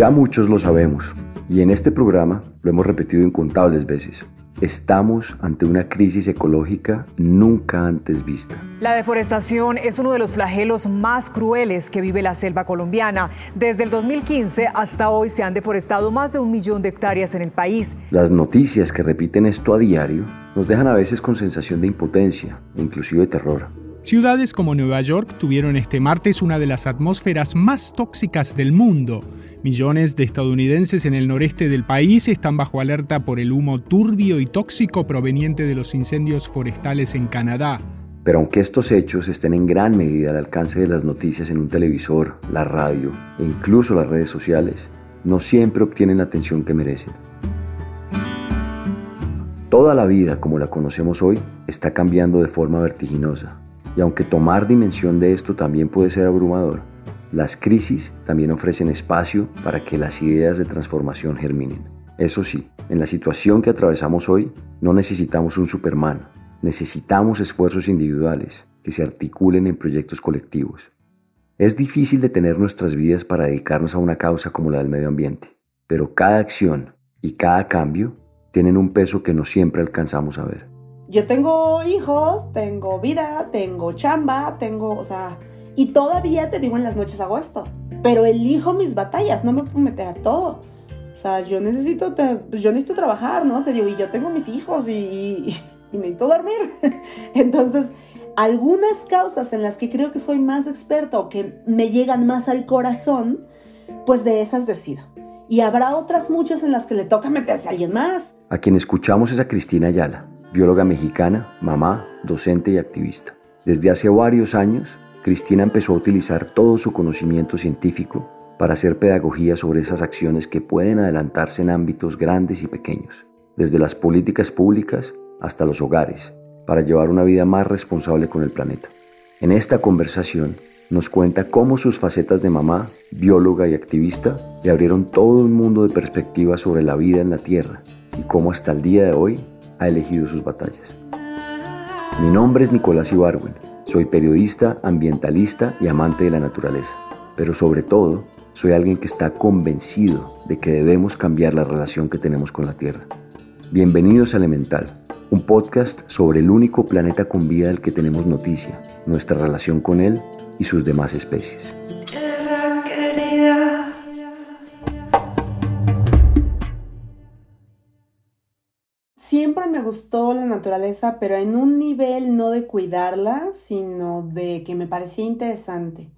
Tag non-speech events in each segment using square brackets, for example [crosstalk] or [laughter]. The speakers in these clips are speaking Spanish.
Ya muchos lo sabemos, y en este programa lo hemos repetido incontables veces. Estamos ante una crisis ecológica nunca antes vista. La deforestación es uno de los flagelos más crueles que vive la selva colombiana. Desde el 2015 hasta hoy se han deforestado más de un millón de hectáreas en el país. Las noticias que repiten esto a diario nos dejan a veces con sensación de impotencia e inclusive terror. Ciudades como Nueva York tuvieron este martes una de las atmósferas más tóxicas del mundo. Millones de estadounidenses en el noreste del país están bajo alerta por el humo turbio y tóxico proveniente de los incendios forestales en Canadá. Pero aunque estos hechos estén en gran medida al alcance de las noticias en un televisor, la radio e incluso las redes sociales, no siempre obtienen la atención que merecen. Toda la vida como la conocemos hoy está cambiando de forma vertiginosa, y aunque tomar dimensión de esto también puede ser abrumador, las crisis también ofrecen espacio para que las ideas de transformación germinen. Eso sí, en la situación que atravesamos hoy, no necesitamos un Superman, necesitamos esfuerzos individuales que se articulen en proyectos colectivos. Es difícil detener nuestras vidas para dedicarnos a una causa como la del medio ambiente, pero cada acción y cada cambio tienen un peso que no siempre alcanzamos a ver. Yo tengo hijos, tengo vida, tengo chamba, tengo, o sea, y todavía te digo en las noches hago esto. Pero elijo mis batallas, no me puedo meter a todo. O sea, yo necesito, pues yo necesito trabajar, ¿no? Te digo, y yo tengo mis hijos y, y necesito dormir. [laughs] Entonces, algunas causas en las que creo que soy más experto, que me llegan más al corazón, pues de esas decido. Y habrá otras muchas en las que le toca meterse a alguien más. A quien escuchamos es a Cristina Ayala, bióloga mexicana, mamá, docente y activista. Desde hace varios años Cristina empezó a utilizar todo su conocimiento científico para hacer pedagogía sobre esas acciones que pueden adelantarse en ámbitos grandes y pequeños, desde las políticas públicas hasta los hogares, para llevar una vida más responsable con el planeta. En esta conversación nos cuenta cómo sus facetas de mamá, bióloga y activista le abrieron todo un mundo de perspectivas sobre la vida en la Tierra y cómo hasta el día de hoy ha elegido sus batallas. Mi nombre es Nicolás Ibarwen soy periodista, ambientalista y amante de la naturaleza, pero sobre todo soy alguien que está convencido de que debemos cambiar la relación que tenemos con la Tierra. Bienvenidos a Elemental, un podcast sobre el único planeta con vida del que tenemos noticia, nuestra relación con él y sus demás especies. Me gustó la naturaleza, pero en un nivel no de cuidarla, sino de que me parecía interesante,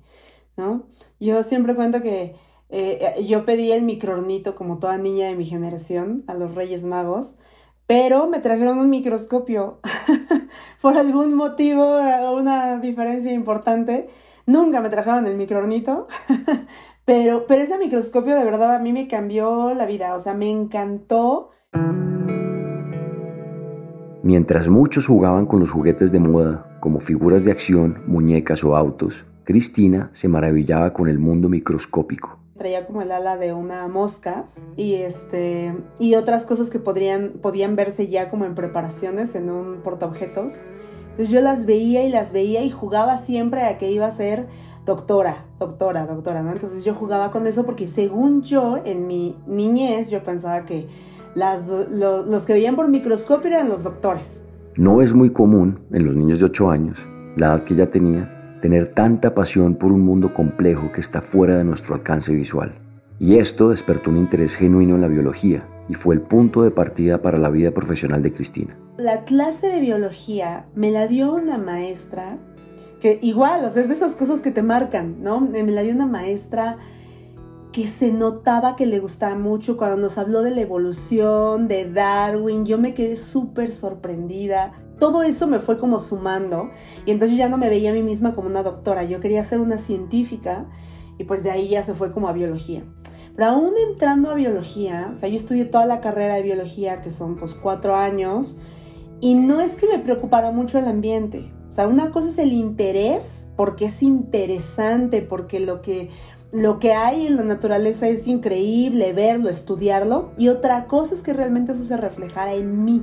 ¿no? Yo siempre cuento que eh, yo pedí el microornito como toda niña de mi generación a los Reyes Magos, pero me trajeron un microscopio [laughs] por algún motivo, una diferencia importante. Nunca me trajeron el microornito, [laughs] pero, pero ese microscopio de verdad a mí me cambió la vida, o sea, me encantó. Mientras muchos jugaban con los juguetes de moda, como figuras de acción, muñecas o autos, Cristina se maravillaba con el mundo microscópico. Traía como el ala de una mosca y, este, y otras cosas que podrían, podían verse ya como en preparaciones en un portaobjetos. Entonces yo las veía y las veía y jugaba siempre a que iba a ser doctora, doctora, doctora, ¿no? Entonces yo jugaba con eso porque según yo, en mi niñez, yo pensaba que las, los que veían por microscopio eran los doctores. No es muy común en los niños de 8 años, la edad que ella tenía, tener tanta pasión por un mundo complejo que está fuera de nuestro alcance visual. Y esto despertó un interés genuino en la biología y fue el punto de partida para la vida profesional de Cristina. La clase de biología me la dio una maestra que igual, o sea, es de esas cosas que te marcan, ¿no? Me la dio una maestra que se notaba que le gustaba mucho cuando nos habló de la evolución, de Darwin, yo me quedé súper sorprendida. Todo eso me fue como sumando y entonces ya no me veía a mí misma como una doctora, yo quería ser una científica y pues de ahí ya se fue como a biología. Pero aún entrando a biología, o sea, yo estudié toda la carrera de biología, que son pues cuatro años, y no es que me preocupara mucho el ambiente. O sea, una cosa es el interés, porque es interesante, porque lo que, lo que hay en la naturaleza es increíble, verlo, estudiarlo. Y otra cosa es que realmente eso se reflejara en mí.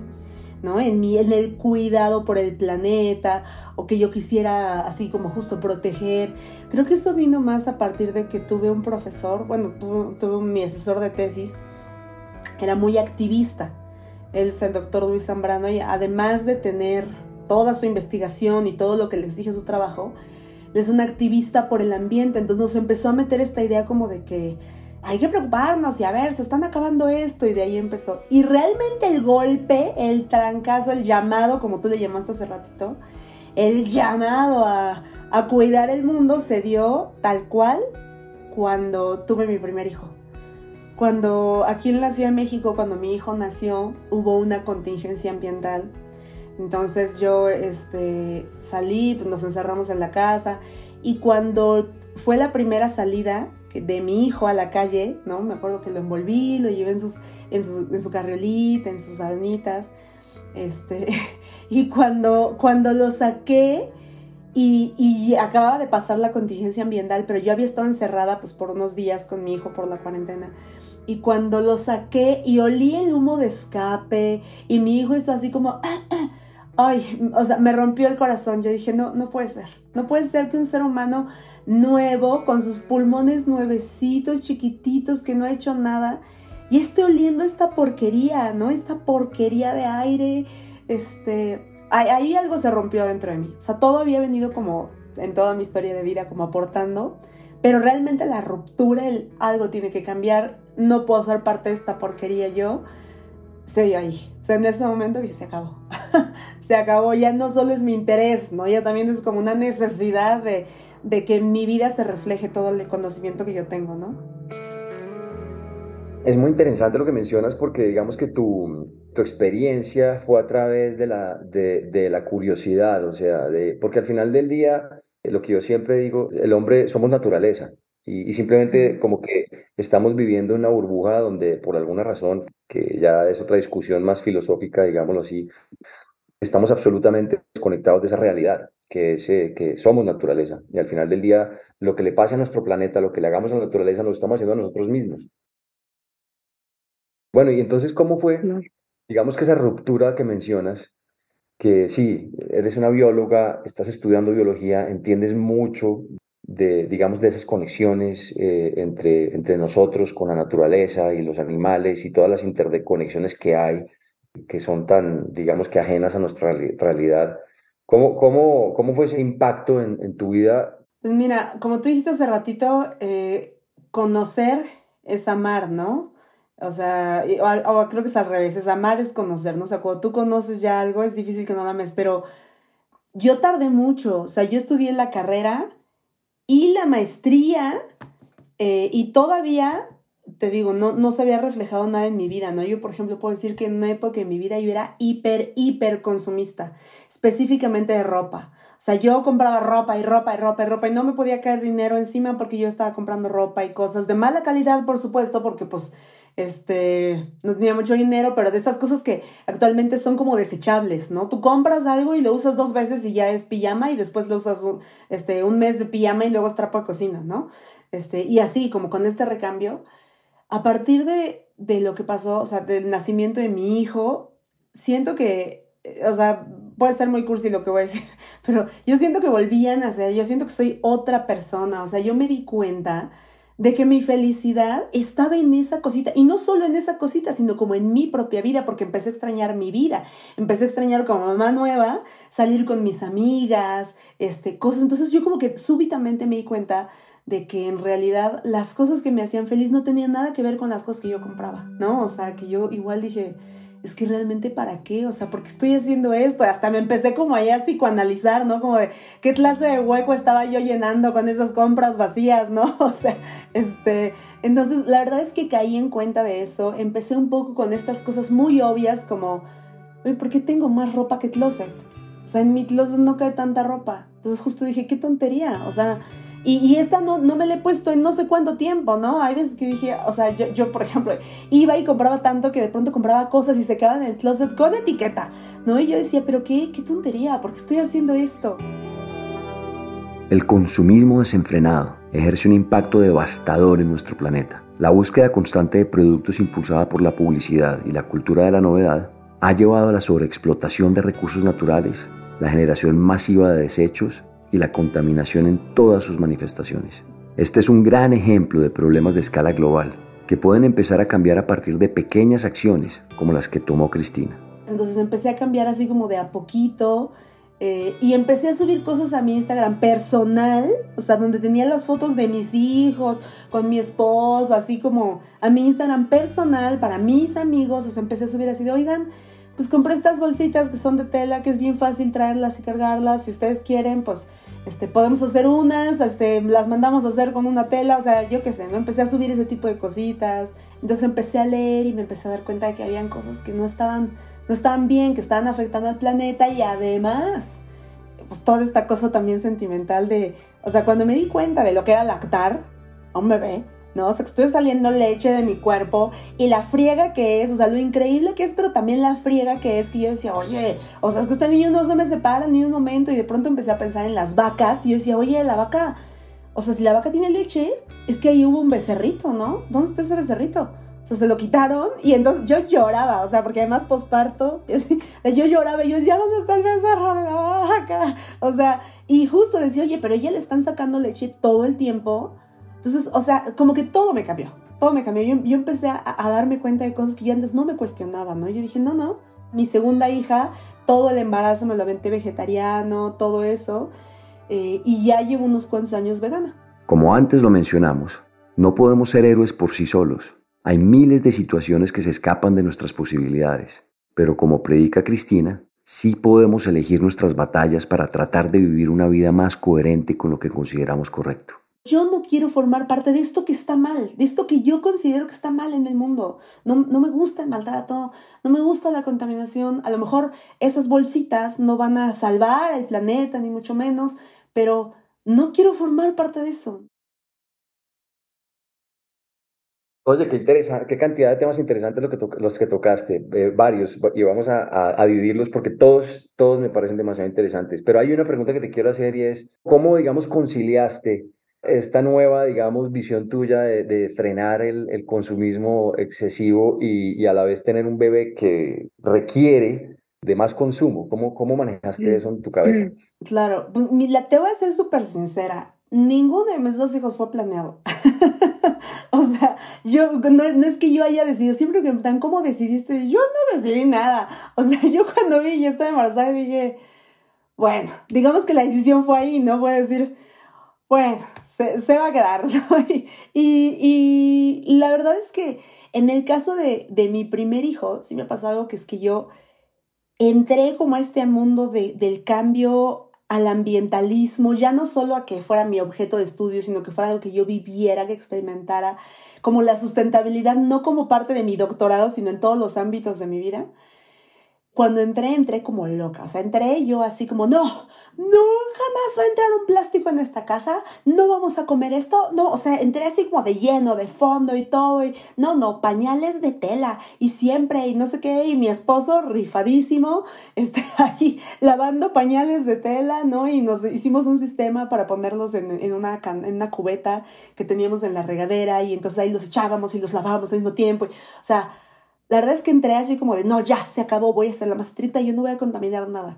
¿no? En mí, en el cuidado por el planeta, o que yo quisiera así como justo proteger. Creo que eso vino más a partir de que tuve un profesor, bueno, tuve, tuve mi asesor de tesis, era muy activista. Él es el doctor Luis Zambrano y además de tener toda su investigación y todo lo que le exige su trabajo, es un activista por el ambiente. Entonces nos empezó a meter esta idea como de que hay que preocuparnos y a ver, se están acabando esto y de ahí empezó. Y realmente el golpe, el trancazo, el llamado, como tú le llamaste hace ratito, el llamado a, a cuidar el mundo se dio tal cual cuando tuve mi primer hijo. Cuando aquí en la Ciudad de México, cuando mi hijo nació, hubo una contingencia ambiental. Entonces yo este, salí, pues nos encerramos en la casa y cuando fue la primera salida de mi hijo a la calle, ¿no? Me acuerdo que lo envolví, lo llevé en, sus, en, su, en su carriolita, en sus sabanitas, este, [laughs] y cuando, cuando lo saqué, y, acababa de pasar la contingencia ambiental, pero yo había estado encerrada pues por unos días con mi hijo por la cuarentena. Y cuando lo saqué y olí el humo de escape y mi hijo hizo así como, ah, [clears throat] ah", ay, o sea, me rompió el corazón. Yo dije, no, no puede ser. No puede ser que un ser humano nuevo, con sus pulmones nuevecitos, chiquititos, que no ha hecho nada, y esté oliendo esta porquería, ¿no? Esta porquería de aire, este, ahí algo se rompió dentro de mí. O sea, todo había venido como en toda mi historia de vida, como aportando, pero realmente la ruptura, el algo tiene que cambiar, no puedo ser parte de esta porquería yo, se dio ahí. O sea, en ese momento que se acabó. [laughs] se acabó, ya no solo es mi interés, ¿no? Ya también es como una necesidad de, de que en mi vida se refleje todo el conocimiento que yo tengo, ¿no? Es muy interesante lo que mencionas porque digamos que tu, tu experiencia fue a través de la, de, de, la curiosidad, o sea, de, porque al final del día, eh, lo que yo siempre digo, el hombre somos naturaleza y, y simplemente como que estamos viviendo una burbuja donde por alguna razón, que ya es otra discusión más filosófica, digámoslo así, estamos absolutamente desconectados de esa realidad, que, es, eh, que somos naturaleza. Y al final del día, lo que le pase a nuestro planeta, lo que le hagamos a la naturaleza, lo estamos haciendo a nosotros mismos. Bueno, y entonces, ¿cómo fue? Digamos que esa ruptura que mencionas, que sí, eres una bióloga, estás estudiando biología, entiendes mucho de, digamos, de esas conexiones eh, entre, entre nosotros con la naturaleza y los animales y todas las interconexiones que hay, que son tan, digamos, que ajenas a nuestra realidad. ¿Cómo, cómo, cómo fue ese impacto en, en tu vida? Pues mira, como tú dijiste hace ratito, eh, conocer es amar, ¿no? O sea, o, creo que es al revés, es amar es conocer, ¿no? O sea, cuando tú conoces ya algo es difícil que no lo ames, pero yo tardé mucho, o sea, yo estudié la carrera y la maestría eh, y todavía, te digo, no, no se había reflejado nada en mi vida, ¿no? Yo, por ejemplo, puedo decir que en una época en mi vida yo era hiper, hiper consumista, específicamente de ropa. O sea, yo compraba ropa y ropa y ropa y ropa y no me podía caer dinero encima porque yo estaba comprando ropa y cosas de mala calidad, por supuesto, porque pues este, no tenía mucho dinero, pero de estas cosas que actualmente son como desechables, ¿no? Tú compras algo y lo usas dos veces y ya es pijama y después lo usas un, este, un mes de pijama y luego es trapo de cocina, ¿no? Este, y así, como con este recambio, a partir de, de lo que pasó, o sea, del nacimiento de mi hijo, siento que, eh, o sea, puede ser muy cursi lo que voy a decir, [laughs] pero yo siento que volvían a ser, yo siento que soy otra persona, o sea, yo me di cuenta de que mi felicidad estaba en esa cosita, y no solo en esa cosita, sino como en mi propia vida, porque empecé a extrañar mi vida, empecé a extrañar como mamá nueva, salir con mis amigas, este, cosas, entonces yo como que súbitamente me di cuenta de que en realidad las cosas que me hacían feliz no tenían nada que ver con las cosas que yo compraba, ¿no? O sea, que yo igual dije, es que realmente para qué, o sea, ¿por qué estoy haciendo esto? Hasta me empecé como ahí a psicoanalizar, ¿no? Como de qué clase de hueco estaba yo llenando con esas compras vacías, ¿no? [laughs] O sea, este, entonces la verdad es que caí en cuenta de eso, empecé un poco con estas cosas muy obvias como, oye, ¿por qué tengo más ropa que closet? O sea, en mi closet no cae tanta ropa. Entonces justo dije, qué tontería, o sea, y, esta no, no me la he puesto en no sé cuánto tiempo, ¿no? Hay veces que dije, o sea, yo, yo, por ejemplo, iba y compraba tanto que de pronto compraba cosas y se quedaban en el closet con etiqueta, ¿no? Y yo decía, pero qué, qué tontería, ¿por qué estoy haciendo esto? El consumismo desenfrenado ejerce un impacto devastador en nuestro planeta. La búsqueda constante de productos impulsada por la publicidad y la cultura de la novedad ha llevado a la sobreexplotación de recursos naturales, la generación masiva de desechos y la contaminación en todas sus manifestaciones. Este es un gran ejemplo de problemas de escala global que pueden empezar a cambiar a partir de pequeñas acciones como las que tomó Cristina. Entonces empecé a cambiar así como de a poquito eh, y empecé a subir cosas a mi Instagram personal, o sea, donde tenía las fotos de mis hijos, con mi esposo, así como a mi Instagram personal para mis amigos, o sea, empecé a subir así de, oigan, pues compré estas bolsitas que son de tela, que es bien fácil traerlas y cargarlas. Si ustedes quieren, pues este, podemos hacer unas, este, las mandamos a hacer con una tela, o sea, yo qué sé, ¿no? Empecé a subir ese tipo de cositas. Entonces empecé a leer y me empecé a dar cuenta de que habían cosas que no estaban, no estaban bien, que estaban afectando al planeta y además, pues toda esta cosa también sentimental de, o sea, cuando me di cuenta de lo que era lactar a un bebé, O sea, que estoy saliendo leche de mi cuerpo y la friega que es, o sea, lo increíble que es, pero también la friega que es que yo decía, oye, o sea, es que este niño no se me separa ni un momento y de pronto empecé a pensar en las vacas y yo decía, oye, la vaca, o sea, si la vaca tiene leche, es que ahí hubo un becerrito, ¿no? ¿Dónde está ese becerrito? O sea, se lo quitaron y entonces yo lloraba, o sea, porque además posparto, [laughs] yo lloraba y yo decía, ¿dónde está el becerro de la vaca? O sea, y justo decía, oye, pero ella le están sacando leche todo el tiempo entonces, o sea, como que todo me cambió, todo me cambió. Yo, empecé a, darme cuenta de cosas que yo antes no me cuestionaba, ¿no? Yo dije, no, no, mi segunda hija, todo el embarazo me lo aventé vegetariano, todo eso, eh, y ya llevo unos cuantos años vegana. Como antes lo mencionamos, no podemos ser héroes por sí solos. Hay miles de situaciones que se escapan de nuestras posibilidades, pero como predica Cristina, sí podemos elegir nuestras batallas para tratar de vivir una vida más coherente con lo que consideramos correcto. Yo no quiero formar parte de esto que está mal, de esto que yo considero que está mal en el mundo. No, no me gusta el maltrato, no me gusta la contaminación. A lo mejor esas bolsitas no van a salvar al planeta, ni mucho menos, pero no quiero formar parte de eso. Oye, qué interesante, qué cantidad de temas interesantes lo que los que tocaste, eh, varios, y vamos a, a, dividirlos porque todos, todos me parecen demasiado interesantes. Pero hay una pregunta que te quiero hacer y es, ¿cómo, digamos, conciliaste esta nueva, digamos, visión tuya de, frenar el, consumismo excesivo y, a la vez tener un bebé que requiere de más consumo? ¿Cómo, manejaste eso en tu cabeza? Mm, claro, pues, te voy a ser súper sincera. Ninguno de mis dos hijos fue planeado. [laughs] o sea, yo no, es que yo haya decidido, siempre que me preguntan cómo decidiste, yo no decidí nada. O sea, yo cuando vi y estaba embarazada dije, bueno, digamos que la decisión fue ahí, ¿no? A decir, bueno, se, va a quedar, [laughs] Y, la verdad es que en el caso de, mi primer hijo, sí me pasó algo que es que yo entré como a este mundo del cambio al ambientalismo, ya no solo a que fuera mi objeto de estudio, sino que fuera algo que yo viviera, que experimentara, como la sustentabilidad, no como parte de mi doctorado, sino en todos los ámbitos de mi vida. Cuando entré, entré como loca. O sea, entré yo así como, no, nunca más va a entrar un plástico en esta casa, no vamos a comer esto, no, o sea, entré así como de lleno, de fondo y todo, y no, no, pañales de tela, y siempre, y no sé qué, y mi esposo rifadísimo, [laughs] este, ahí lavando pañales de tela, ¿no? Y nos hicimos un sistema para ponerlos en, en, una, en una cubeta que teníamos en la regadera, y entonces ahí los echábamos y los lavábamos al mismo tiempo, o sea, la verdad es que entré así como de, no, ya, se acabó, voy a ser la más estricta, yo no voy a contaminar nada.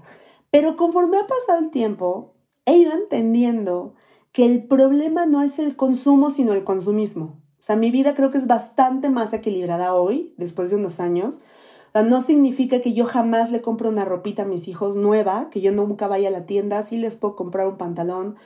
Pero conforme ha pasado el tiempo, he ido entendiendo que el problema no es el consumo, sino el consumismo. O sea, mi vida creo que es bastante más equilibrada hoy, después de unos años. O sea, no significa que yo jamás le compre una ropita a mis hijos nueva, que yo nunca vaya a la tienda, sí les puedo comprar un pantalón.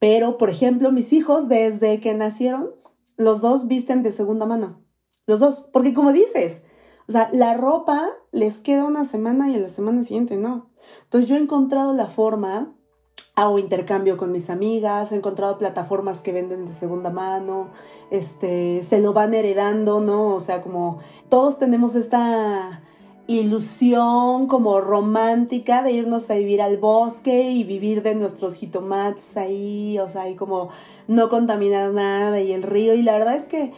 Pero, por ejemplo, mis hijos, desde que nacieron, los dos visten de segunda mano. Los dos. Porque como dices, o sea, la ropa les queda una semana y en la semana siguiente no. Entonces yo he encontrado la forma, hago intercambio con mis amigas, he encontrado plataformas que venden de segunda mano, este, se lo van heredando, ¿no? O sea, como todos tenemos esta ilusión como romántica de irnos a vivir al bosque y vivir de nuestros jitomates ahí, o sea, y como no contaminar nada y el río. Y la verdad es que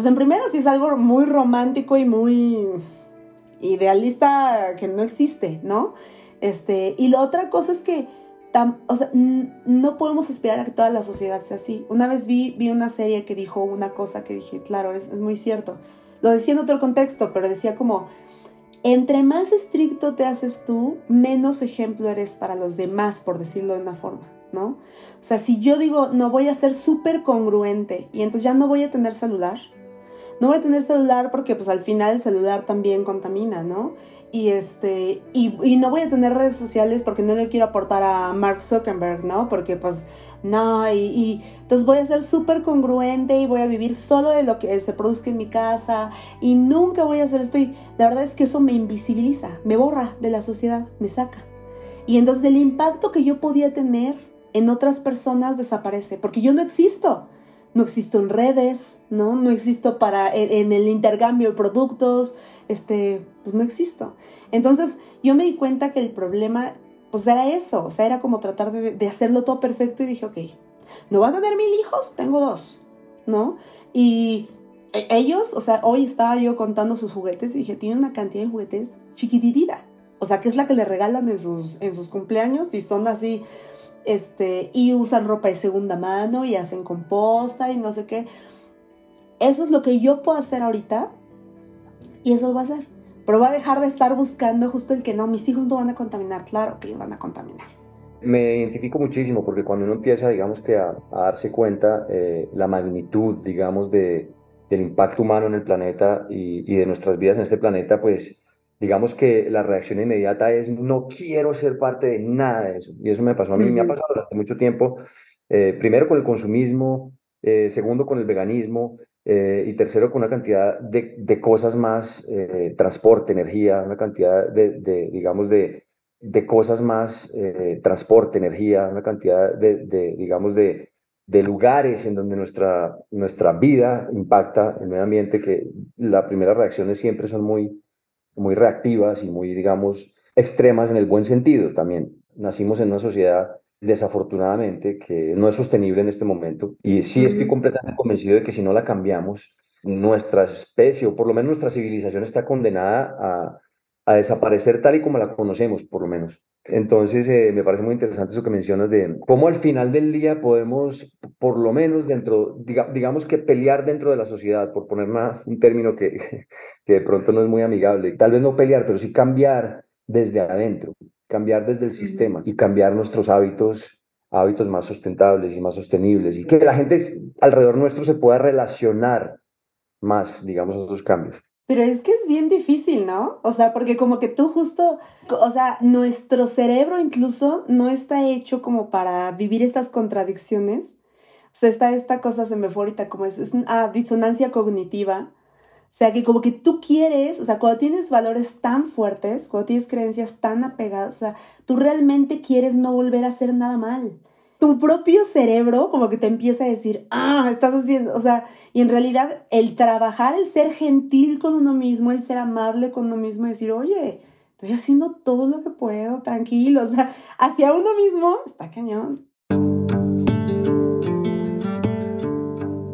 pues en primero sí es algo muy romántico y muy idealista que no existe, ¿no? Este, y la otra cosa es que o sea, no podemos aspirar a que toda la sociedad sea así. Una vez vi, vi una serie que dijo una cosa que dije, claro, es, es muy cierto. Lo decía en otro contexto, pero decía como, entre más estricto te haces tú, menos ejemplo eres para los demás, por decirlo de una forma. ¿no? O sea, si yo digo, no voy a ser súper congruente y entonces ya no voy a tener celular, no voy a tener celular porque pues al final el celular también contamina, ¿no? Y este, y, no voy a tener redes sociales porque no le quiero aportar a Mark Zuckerberg, ¿no? Porque pues no, y, entonces voy a ser súper congruente y voy a vivir solo de lo que se produzca en mi casa y nunca voy a hacer esto y la verdad es que eso me invisibiliza, me borra de la sociedad, me saca. Y entonces el impacto que yo podía tener en otras personas desaparece porque yo no existo no existo en redes, ¿no? No existo para, en, el intercambio de productos, este, pues no existo. Entonces yo me di cuenta que el problema, pues era eso, o sea, era como tratar de, hacerlo todo perfecto y dije, ok, no van a tener mil hijos, tengo dos, ¿no? Y e, ellos, o sea, hoy estaba yo contando sus juguetes y dije, tiene una cantidad de juguetes chiquititita. O sea, que es la que le regalan en sus, en sus cumpleaños y son así este, y usan ropa de segunda mano y hacen composta y no sé qué. Eso es lo que yo puedo hacer ahorita y eso lo va a hacer. Pero va a dejar de estar buscando justo el que no, mis hijos no van a contaminar. Claro que van a contaminar. Me identifico muchísimo porque cuando uno empieza, digamos que a, darse cuenta eh, la magnitud, digamos, de, del impacto humano en el planeta y, y de nuestras vidas en este planeta, pues digamos que la reacción inmediata es no quiero ser parte de nada de eso. Y eso me pasó a mí, me ha pasado durante mucho tiempo, eh, primero con el consumismo, eh, segundo con el veganismo eh, y tercero con una cantidad de, de cosas más, transporte, energía, una cantidad de, de digamos, de, de cosas más, transporte, energía, una cantidad de, de digamos, de, de lugares en donde nuestra, nuestra vida impacta el medio ambiente, que las primeras reacciones siempre son muy, muy reactivas y muy, digamos, extremas en el buen sentido también. Nacimos en una sociedad desafortunadamente que no es sostenible en este momento y sí estoy completamente convencido de que si no la cambiamos, nuestra especie o por lo menos nuestra civilización está condenada a, a desaparecer tal y como la conocemos, por lo menos. Entonces, eh, me parece muy interesante eso que mencionas de cómo al final del día podemos, por lo menos dentro, digamos que pelear dentro de la sociedad, por poner un término que, [laughs] que de pronto no es muy amigable, tal vez no pelear, pero sí cambiar desde adentro, cambiar desde el sistema y cambiar nuestros hábitos hábitos más sustentables y más sostenibles y que la gente alrededor nuestro se pueda relacionar más, digamos, a esos cambios. Pero es que es bien difícil, ¿no? O sea, porque como que tú justo, o sea, nuestro cerebro incluso no está hecho como para vivir estas contradicciones. O sea, está esta cosa, se como es, es una disonancia cognitiva. O sea, que como que tú quieres, o sea, cuando tienes valores tan fuertes, cuando tienes creencias tan apegadas, o sea, tú realmente quieres no volver a hacer nada mal tu propio cerebro como que te empieza a decir, ah, estás haciendo, o sea, y en realidad el trabajar, el ser gentil con uno mismo, el ser amable con uno mismo, decir, oye, estoy haciendo todo lo que puedo, tranquilo, o sea, hacia uno mismo está cañón.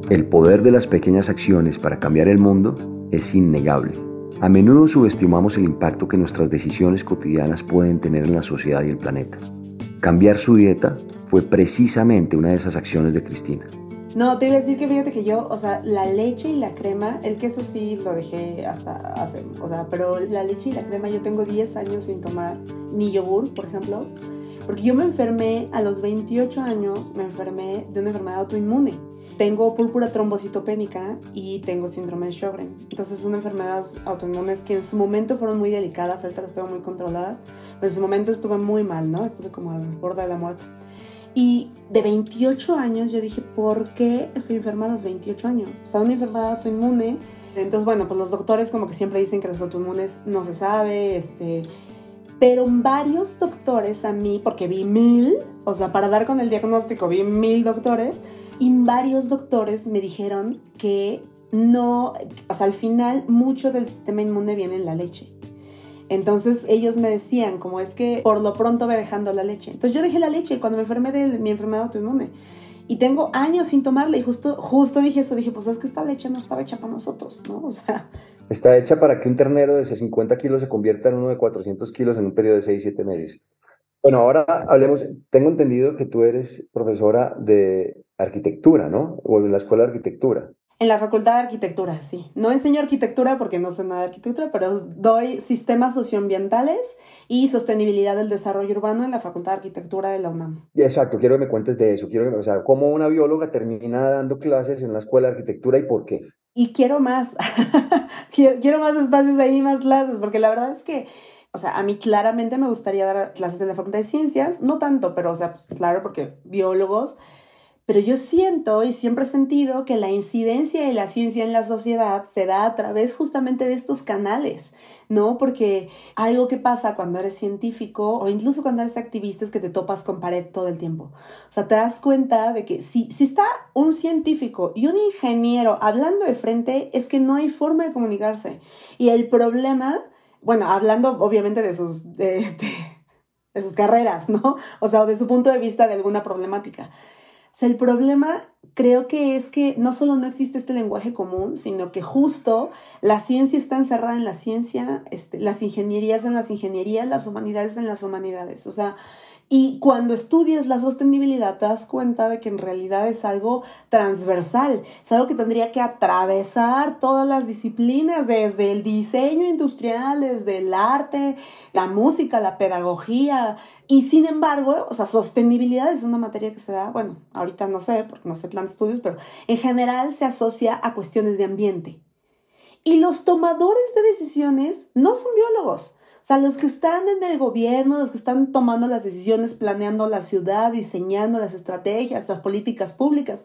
El poder de las pequeñas acciones para cambiar el mundo es innegable. A menudo subestimamos el impacto que nuestras decisiones cotidianas pueden tener en la sociedad y el planeta. Cambiar su dieta fue precisamente una de esas acciones de Cristina. No, te iba a decir que fíjate que yo, o sea, la leche y la crema, el queso sí lo dejé hasta hace, o sea, pero la leche y la crema yo tengo 10 años sin tomar ni yogur, por ejemplo, porque yo me enfermé a los 28 años, me enfermé de una enfermedad autoinmune. Tengo púrpura trombocitopénica y tengo síndrome de Sjögren. Entonces, son enfermedades autoinmunes que en su momento fueron muy delicadas, ahorita las tengo muy controladas, pero en su momento estuve muy mal, ¿no? Estuve como al borde de la muerte. Y de 28 años yo dije, ¿por qué estoy enferma a los 28 años? O sea, una enfermedad autoinmune. Entonces, bueno, pues los doctores como que siempre dicen que los autoinmunes no se sabe, este... Pero varios doctores a mí, porque vi mil, o sea, para dar con el diagnóstico vi mil doctores, y varios doctores me dijeron que no, o sea, al final mucho del sistema inmune viene en la leche. Entonces ellos me decían, como es que por lo pronto ve dejando la leche. Entonces yo dejé la leche cuando me enfermé de mi enfermedad autoinmune. Y tengo años sin tomarla y justo, justo dije eso, dije, pues es que esta leche no estaba hecha para nosotros, ¿no? O sea... Está hecha para que un ternero de 50 kilos se convierta en uno de 400 kilos en un periodo de 6, 7 meses. Bueno, ahora hablemos, tengo entendido que tú eres profesora de arquitectura, ¿no? O en la escuela de arquitectura. En la Facultad de Arquitectura, sí. No enseño arquitectura porque no sé nada de arquitectura, pero doy sistemas socioambientales y sostenibilidad del desarrollo urbano en la Facultad de Arquitectura de la UNAM. Exacto, quiero que me cuentes de eso. Quiero, o sea, cómo una bióloga termina dando clases en la Escuela de Arquitectura y por qué. Y quiero más. [laughs] quiero, más espacios ahí, más clases, porque la verdad es que o sea, a mí claramente me gustaría dar clases en la Facultad de Ciencias, no tanto, pero, o sea, pues, claro, porque biólogos, pero yo siento y siempre he sentido que la incidencia de la ciencia en la sociedad se da a través justamente de estos canales, ¿no? Porque algo que pasa cuando eres científico o incluso cuando eres activista es que te topas con pared todo el tiempo. O sea, te das cuenta de que si, si está un científico y un ingeniero hablando de frente, es que no hay forma de comunicarse. Y el problema, bueno, hablando obviamente de sus, de, este, de sus carreras, ¿no? O sea, de su punto de vista de alguna problemática sea, el problema creo que es que no solo no existe este lenguaje común, sino que justo la ciencia está encerrada en la ciencia, este, las ingenierías en las ingenierías, las humanidades en las humanidades. O sea, y cuando estudias la sostenibilidad te das cuenta de que en realidad es algo transversal, es algo que tendría que atravesar todas las disciplinas, desde el diseño industrial, desde el arte, la música, la pedagogía. Y sin embargo, o sea, sostenibilidad es una materia que se da, bueno, ahorita no sé, porque no sé plan de estudios, pero en general se asocia a cuestiones de ambiente. Y los tomadores de decisiones no son biólogos, sea, los que están en el gobierno, los que están tomando las decisiones, planeando la ciudad, diseñando las estrategias, las políticas públicas,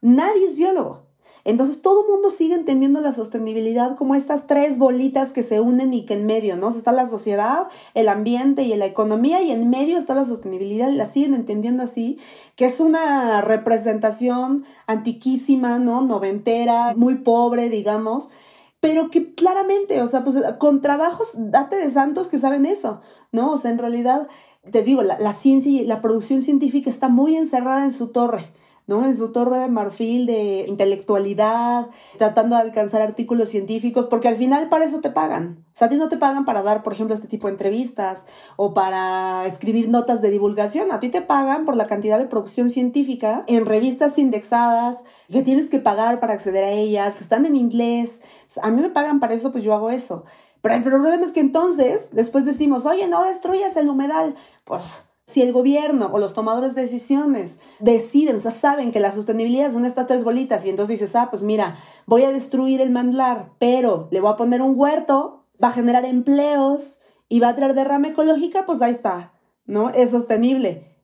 nadie es biólogo. Entonces todo mundo sigue entendiendo la sostenibilidad como estas tres bolitas que se unen y que en medio, ¿no? está la sociedad, el ambiente y la economía y en medio está la sostenibilidad y la siguen entendiendo así, que es una representación antiquísima, ¿no? Noventera, muy pobre, digamos, pero que claramente, o sea, pues con trabajos, date de santos que saben eso, ¿no? O sea, en realidad, te digo, la, la ciencia y la producción científica está muy encerrada en su torre. ¿No? En su torre de marfil de intelectualidad, tratando de alcanzar artículos científicos, porque al final para eso te pagan. O sea, a ti no te pagan para dar, por ejemplo, este tipo de entrevistas o para escribir notas de divulgación. A ti te pagan por la cantidad de producción científica en revistas indexadas que tienes que pagar para acceder a ellas, que están en inglés. A mí me pagan para eso, pues yo hago eso. Pero el problema es que entonces, después decimos, oye, no destruyas el humedal. Pues si el gobierno o los tomadores de decisiones deciden, o sea, saben que la sostenibilidad son estas tres bolitas y entonces dices, ah, pues mira, voy a destruir el mandlar, pero le voy a poner un huerto, va a generar empleos y va a traer derrama ecológica, pues ahí está, ¿no? Es sostenible.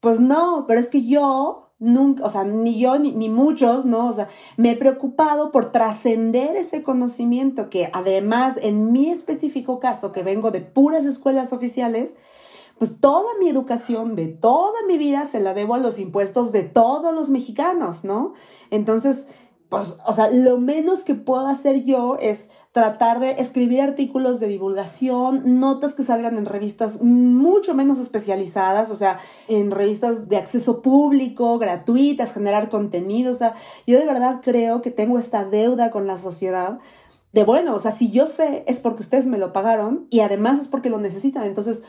pues no, pero es que yo nunca, o sea, ni yo ni, ni muchos, ¿no? O sea, me he preocupado por trascender ese conocimiento que además en mi específico caso, que vengo de puras escuelas oficiales, pues toda mi educación de toda mi vida se la debo a los impuestos de todos los mexicanos, ¿no? Entonces, pues, o sea, lo menos que puedo hacer yo es tratar de escribir artículos de divulgación, notas que salgan en revistas mucho menos especializadas, o sea, en revistas de acceso público, gratuitas, generar contenido, o sea, yo de verdad creo que tengo esta deuda con la sociedad de bueno, o sea, si yo sé es porque ustedes me lo pagaron y además es porque lo necesitan, entonces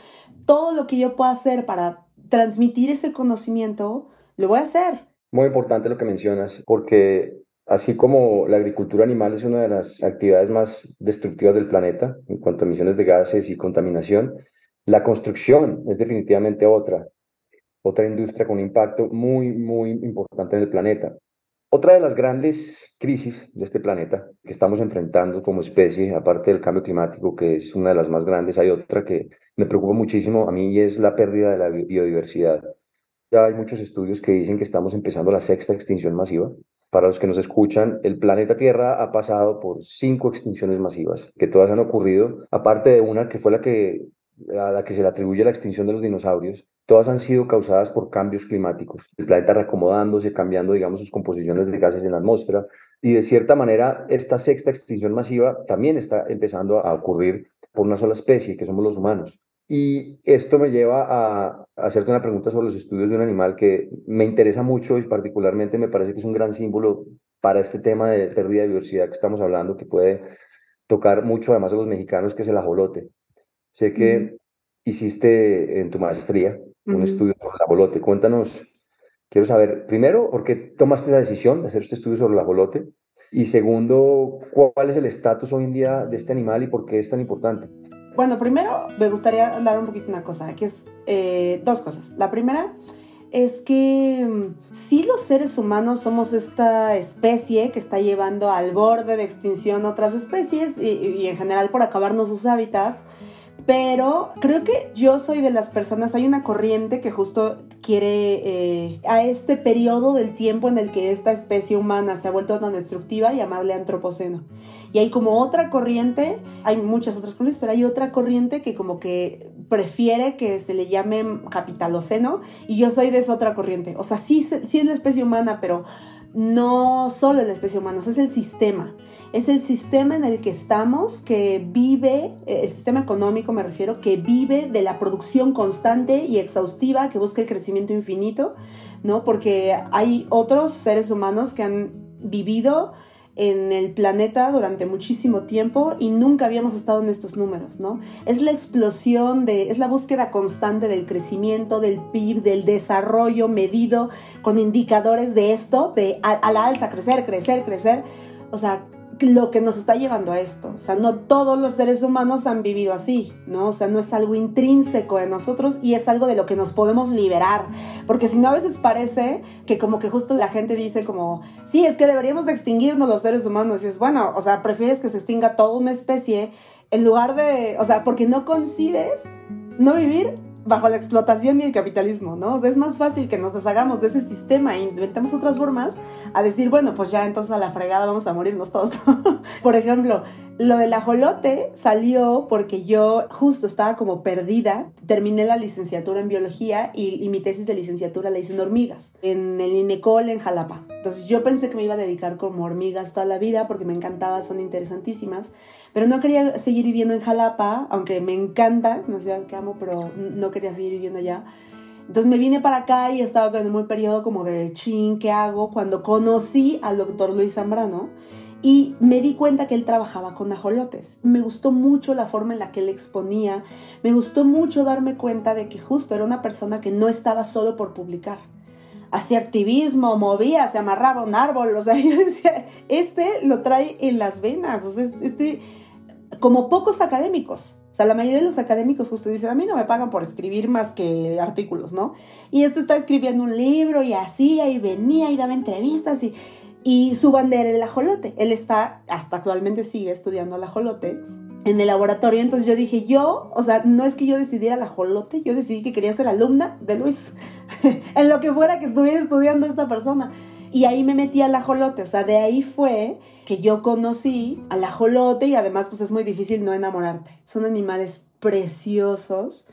todo lo que yo pueda hacer para transmitir ese conocimiento, lo voy a hacer. Muy importante lo que mencionas, porque Así como la agricultura animal es una de las actividades más destructivas del planeta en cuanto a emisiones de gases y contaminación, la construcción es definitivamente otra, otra industria con un impacto muy, muy importante en el planeta. Otra de las grandes crisis de este planeta que estamos enfrentando como especie, aparte del cambio climático, que es una de las más grandes, hay otra que me preocupa muchísimo a mí y es la pérdida de la biodiversidad. Ya hay muchos estudios que dicen que estamos empezando la sexta extinción masiva para los que nos escuchan, el planeta Tierra ha pasado por cinco extinciones masivas, que todas han ocurrido, aparte de una que fue la que, a la que se le atribuye la extinción de los dinosaurios, todas han sido causadas por cambios climáticos. El planeta reacomodándose, cambiando, digamos, sus composiciones de gases en la atmósfera. Y de cierta manera, esta sexta extinción masiva también está empezando a ocurrir por una sola especie, que somos los humanos. Y esto me lleva a hacerte una pregunta sobre los estudios de un animal que me interesa mucho y particularmente me parece que es un gran símbolo para este tema de pérdida de diversidad que estamos hablando, que puede tocar mucho además a los mexicanos, que es el ajolote. Sé que hiciste en tu maestría un estudio sobre el ajolote. Cuéntanos, quiero saber, primero, ¿por qué tomaste esa decisión de hacer este estudio sobre el ajolote? Y segundo, ¿cuál es el estatus hoy en día de este animal y por qué es tan importante? Bueno, primero me gustaría hablar un poquito de una cosa, que es eh, dos cosas. La primera es que mm, si los seres humanos somos esta especie que está llevando al borde de extinción otras especies y, y en general por acabarnos sus hábitats pero creo que yo soy de las personas, hay una corriente que justo quiere eh, a este periodo del tiempo en el que esta especie humana se ha vuelto tan destructiva llamarle antropoceno. Y hay como otra corriente, hay muchas otras corrientes, pero hay otra corriente que como que prefiere que se le llame capitaloceno y yo soy de esa otra corriente. O sea, sí, sí es la especie humana, pero no solo la especie humana, es el sistema. Es el sistema en el que estamos que vive, eh, el sistema económico me refiero, que vive de la producción constante y exhaustiva que busca el crecimiento infinito, ¿no? Porque hay otros seres humanos que han vivido en el planeta durante muchísimo tiempo y nunca habíamos estado en estos números, ¿no? Es la explosión de, es la búsqueda constante del crecimiento, del PIB, del desarrollo medido con indicadores de esto, de a, la alza, crecer, crecer, crecer. O sea, lo que nos está llevando a esto. O sea, no todos los seres humanos han vivido así, ¿no? O sea, no es algo intrínseco de nosotros y es algo de lo que nos podemos liberar. Porque si no, a veces parece que como que justo la gente dice como, sí, es que deberíamos extinguirnos los seres humanos. Y es bueno, o sea, prefieres que se extinga toda una especie en lugar de, o sea, porque no concibes no vivir bajo la explotación y el capitalismo, ¿no? O sea, es más fácil que nos deshagamos de ese sistema e inventemos otras formas a decir, bueno, pues ya entonces a la fregada vamos a morirnos todos. [laughs] Por ejemplo, lo del ajolote salió porque yo justo estaba como perdida. Terminé la licenciatura en biología y, mi tesis de licenciatura la hice en hormigas, en el INECOL en Jalapa. Entonces yo pensé que me iba a dedicar como hormigas toda la vida porque me encantaba, son interesantísimas, pero no quería seguir viviendo en Jalapa, aunque me encanta, una ciudad que amo, pero no quería seguir viviendo allá. Entonces me vine para acá y estaba en un periodo como de ching, ¿qué hago? Cuando conocí al doctor Luis Zambrano y me di cuenta que él trabajaba con ajolotes. Me gustó mucho la forma en la que él exponía, me gustó mucho darme cuenta de que justo era una persona que no estaba solo por publicar. Hacía activismo, movía, se amarraba un árbol, o sea, [laughs] yo decía, este lo trae en las venas, o sea, este, como pocos académicos. O sea, la mayoría de los académicos justo dicen, a mí no me pagan por escribir más que artículos, ¿no? Y este está escribiendo un libro y así, y venía y daba entrevistas y y su bandera era el ajolote. Él está, hasta actualmente sigue estudiando el ajolote en el laboratorio. Entonces yo dije, yo, o sea, no es que yo decidiera el ajolote, yo decidí que quería ser alumna de Luis, [laughs] en lo que fuera que estuviera estudiando esta persona. Y ahí me metí al ajolote, o sea, de ahí fue que yo conocí al ajolote y además pues es muy difícil no enamorarte. Son animales preciosos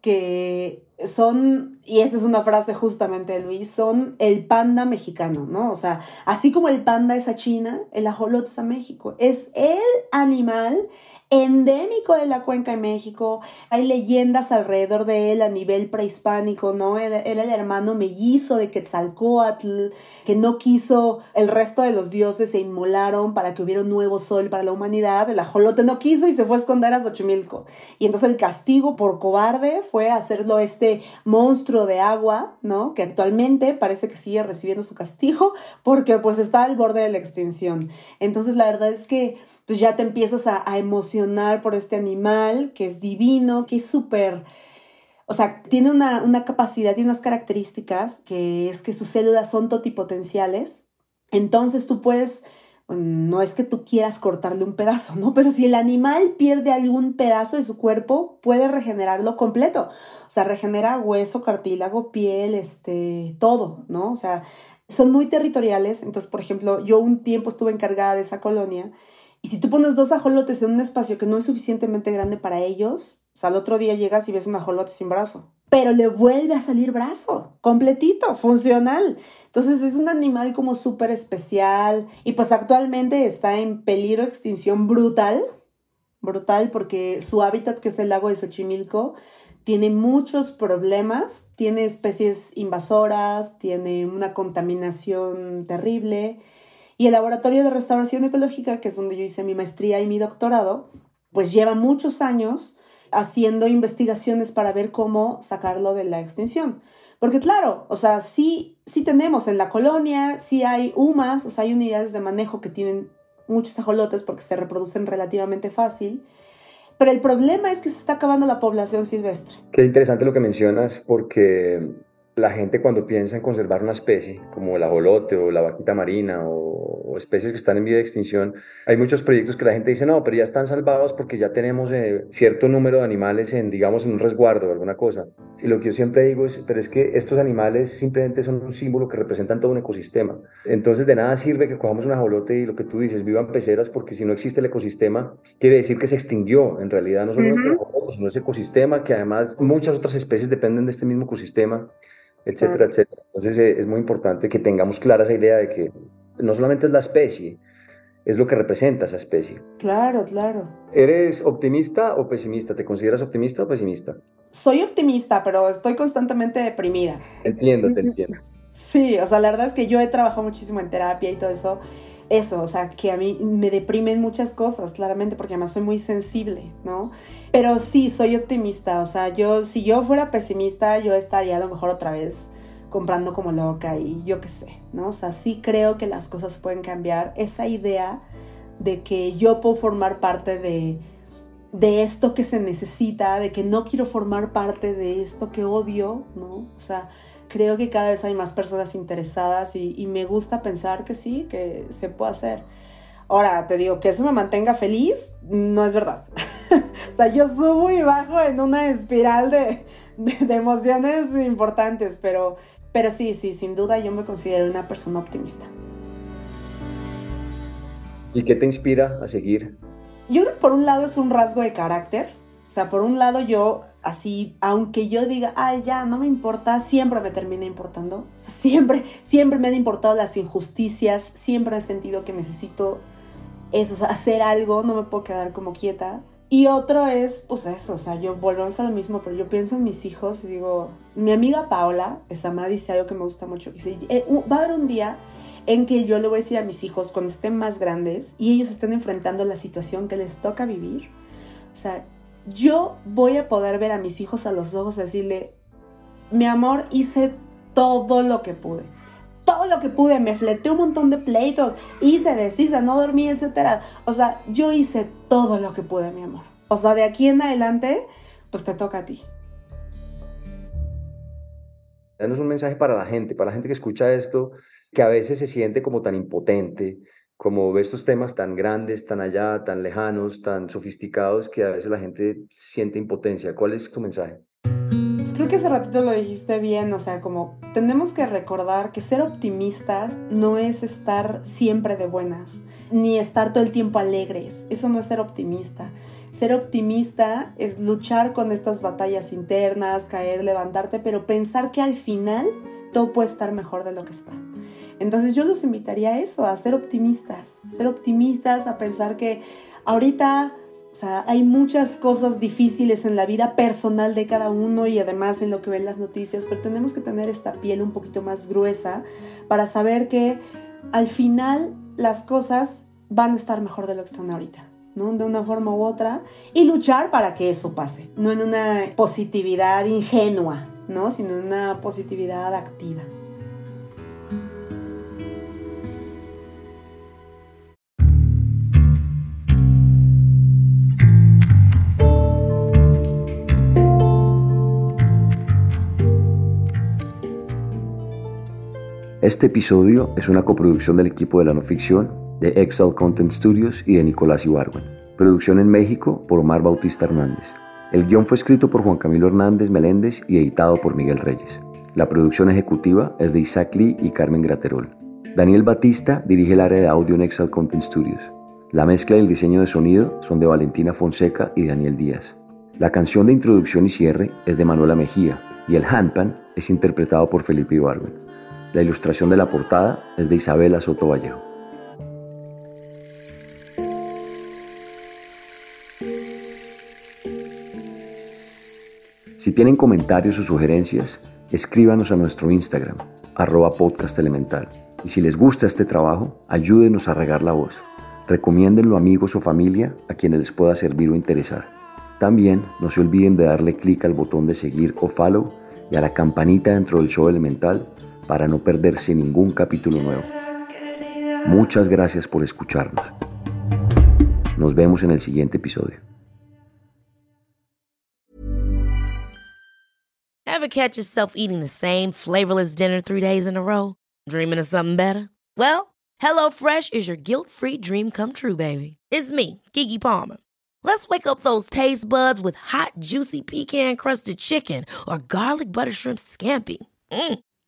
que son, y esa es una frase justamente de Luis, son el panda mexicano, ¿no? O sea, así como el panda es a China, el ajolote es a México. Es el animal endémico de la cuenca de México. Hay leyendas alrededor de él a nivel prehispánico, ¿no? Era, el hermano mellizo de Quetzalcoatl, que no quiso el resto de los dioses se inmolaron para que hubiera un nuevo sol para la humanidad. El ajolote no quiso y se fue a esconder a Xochimilco. Y entonces el castigo por cobarde fue hacerlo este monstruo de agua, ¿no? Que actualmente parece que sigue recibiendo su castigo porque pues está al borde de la extinción. Entonces la verdad es que pues ya te empiezas a, a emocionar por este animal que es divino, que es súper... O sea, tiene una, una, capacidad, tiene unas características que es que sus células son totipotenciales. Entonces tú puedes, no es que tú quieras cortarle un pedazo, ¿no? Pero si el animal pierde algún pedazo de su cuerpo, puede regenerarlo completo. O sea, regenera hueso, cartílago, piel, este, todo, ¿no? O sea, son muy territoriales. Entonces, por ejemplo, yo un tiempo estuve encargada de esa colonia y si tú pones dos ajolotes en un espacio que no es suficientemente grande para ellos, o sea, al otro día llegas y ves un ajolote sin brazo, pero le vuelve a salir brazo, completito, funcional. Entonces es un animal como súper especial y pues actualmente está en peligro de extinción brutal, brutal porque su hábitat, que es el lago de Xochimilco, tiene muchos problemas, tiene especies invasoras, tiene una contaminación terrible y el Laboratorio de Restauración Ecológica, que es donde yo hice mi maestría y mi doctorado, pues lleva muchos años haciendo investigaciones para ver cómo sacarlo de la extinción. Porque claro, o sea, sí, sí tenemos en la colonia, sí hay UMAS, o sea, hay unidades de manejo que tienen muchos ajolotes porque se reproducen relativamente fácil. Pero el problema es que se está acabando la población silvestre. Qué interesante lo que mencionas porque la gente cuando piensa en conservar una especie, como el ajolote o la vaquita marina o, especies que están en vía de extinción, hay muchos proyectos que la gente dice, no, pero ya están salvados porque ya tenemos eh, cierto número de animales en, digamos, en un resguardo o alguna cosa. Y lo que yo siempre digo es, pero es que estos animales simplemente son un símbolo que representan todo un ecosistema. Entonces de nada sirve que cojamos un ajolote y lo que tú dices, vivan peceras, porque si no existe el ecosistema, quiere decir que se extinguió. En realidad no solo el ajolote, sino ese ecosistema, que además muchas otras especies dependen de este mismo ecosistema etcétera, etcétera. Entonces eh, es muy importante que tengamos clara esa idea de que no solamente es la especie, es lo que representa esa especie. Claro, claro. ¿Eres optimista o pesimista? ¿Te consideras optimista o pesimista? Soy optimista, pero estoy constantemente deprimida. Entiendo, te entiendo. [laughs] Sí, o sea, la verdad es que yo he trabajado muchísimo en terapia y todo eso eso, o sea, que a mí me deprimen muchas cosas, claramente, porque además soy muy sensible, ¿no? Pero sí, soy optimista, o sea, yo, si yo fuera pesimista, yo estaría a lo mejor otra vez comprando como loca y yo qué sé, ¿no? O sea, sí creo que las cosas pueden cambiar. Esa idea de que yo puedo formar parte de, de esto que se necesita, de que no quiero formar parte de esto que odio, ¿no? O sea, creo que cada vez hay más personas interesadas y, me gusta pensar que sí, que se puede hacer. Ahora, te digo, que eso me mantenga feliz, no es verdad. [laughs] o sea, yo subo y bajo en una espiral de, de, emociones importantes, pero, pero sí, sí, sin duda yo me considero una persona optimista. ¿Y qué te inspira a seguir? Yo creo que por un lado es un rasgo de carácter. O sea, por un lado yo así, aunque yo diga, ay, ya, no me importa, siempre me termina importando. O sea, siempre, siempre me han importado las injusticias, siempre he sentido que necesito eso, hacer algo, no me puedo quedar como quieta. Y otro es, pues eso, o sea, yo volvemos a lo mismo, pero yo pienso en mis hijos y digo, mi amiga Paola, esa mamá dice algo que me gusta mucho, dice, eh, va a haber un día en que yo le voy a decir a mis hijos cuando estén más grandes y ellos estén enfrentando la situación que les toca vivir, o sea, yo voy a poder ver a mis hijos a los ojos y decirle, mi amor, hice todo lo que pude. Todo lo que pude, me fleté un montón de pleitos, hice, deshice, no dormí, etc. O sea, yo hice todo lo que pude, mi amor. O sea, de aquí en adelante, pues te toca a ti. Danos un mensaje para la gente, para la gente que escucha esto, que a veces se siente como tan impotente, como estos temas tan grandes, tan allá, tan lejanos, tan sofisticados, que a veces la gente siente impotencia. ¿Cuál es tu mensaje? Pues creo que hace ratito lo dijiste bien, o sea, como tenemos que recordar que ser optimistas no es estar siempre de buenas, ni estar todo el tiempo alegres, eso no es ser optimista. Ser optimista es luchar con estas batallas internas, caer, levantarte, pero pensar que al final todo puede estar mejor de lo que está. Entonces yo los invitaría a eso, a ser optimistas, ser optimistas, a pensar que ahorita o sea, hay muchas cosas difíciles en la vida personal de cada uno y además en lo que ven las noticias, pero tenemos que tener esta piel un poquito más gruesa para saber que al final las cosas van a estar mejor de lo que están ahorita. ¿no? De una forma u otra, y luchar para que eso pase, no en una positividad ingenua, ¿no? Sino en una positividad activa. Este episodio es una coproducción del equipo de la no ficción, de Excel Content Studios y de Nicolás Ibarwen. Producción en México por Omar Bautista Hernández. El guion fue escrito por Juan Camilo Hernández Meléndez y editado por Miguel Reyes. La producción ejecutiva es de Isaac Lee y Carmen Graterol. Daniel Batista dirige el área de audio en Excel Content Studios. La mezcla y el diseño de sonido son de Valentina Fonseca y Daniel Díaz. La canción de introducción y cierre es de Manuela Mejía y el handpan es interpretado por Felipe Ibarwen. La ilustración de la portada es de Isabela Soto Vallejo. Si tienen comentarios o sugerencias, escríbanos a nuestro Instagram, arroba podcast elemental. Y si les gusta este trabajo, ayúdenos a regar la voz. Recomiéndenlo a amigos o familia a quienes les pueda servir o interesar. También no se olviden de darle clic al botón de seguir o follow y a la campanita dentro del show elemental para no perderse ningún capítulo nuevo. Muchas gracias por escucharnos. Nos vemos en el siguiente episodio. Ever catch yourself eating the same flavorless dinner three days in a row? Dreaming of something better? Well, HelloFresh is your guilt-free dream come true, baby. It's me, Kiki Palmer. Let's wake up those taste buds with hot, juicy pecan-crusted chicken or garlic butter shrimp scampi. Mm.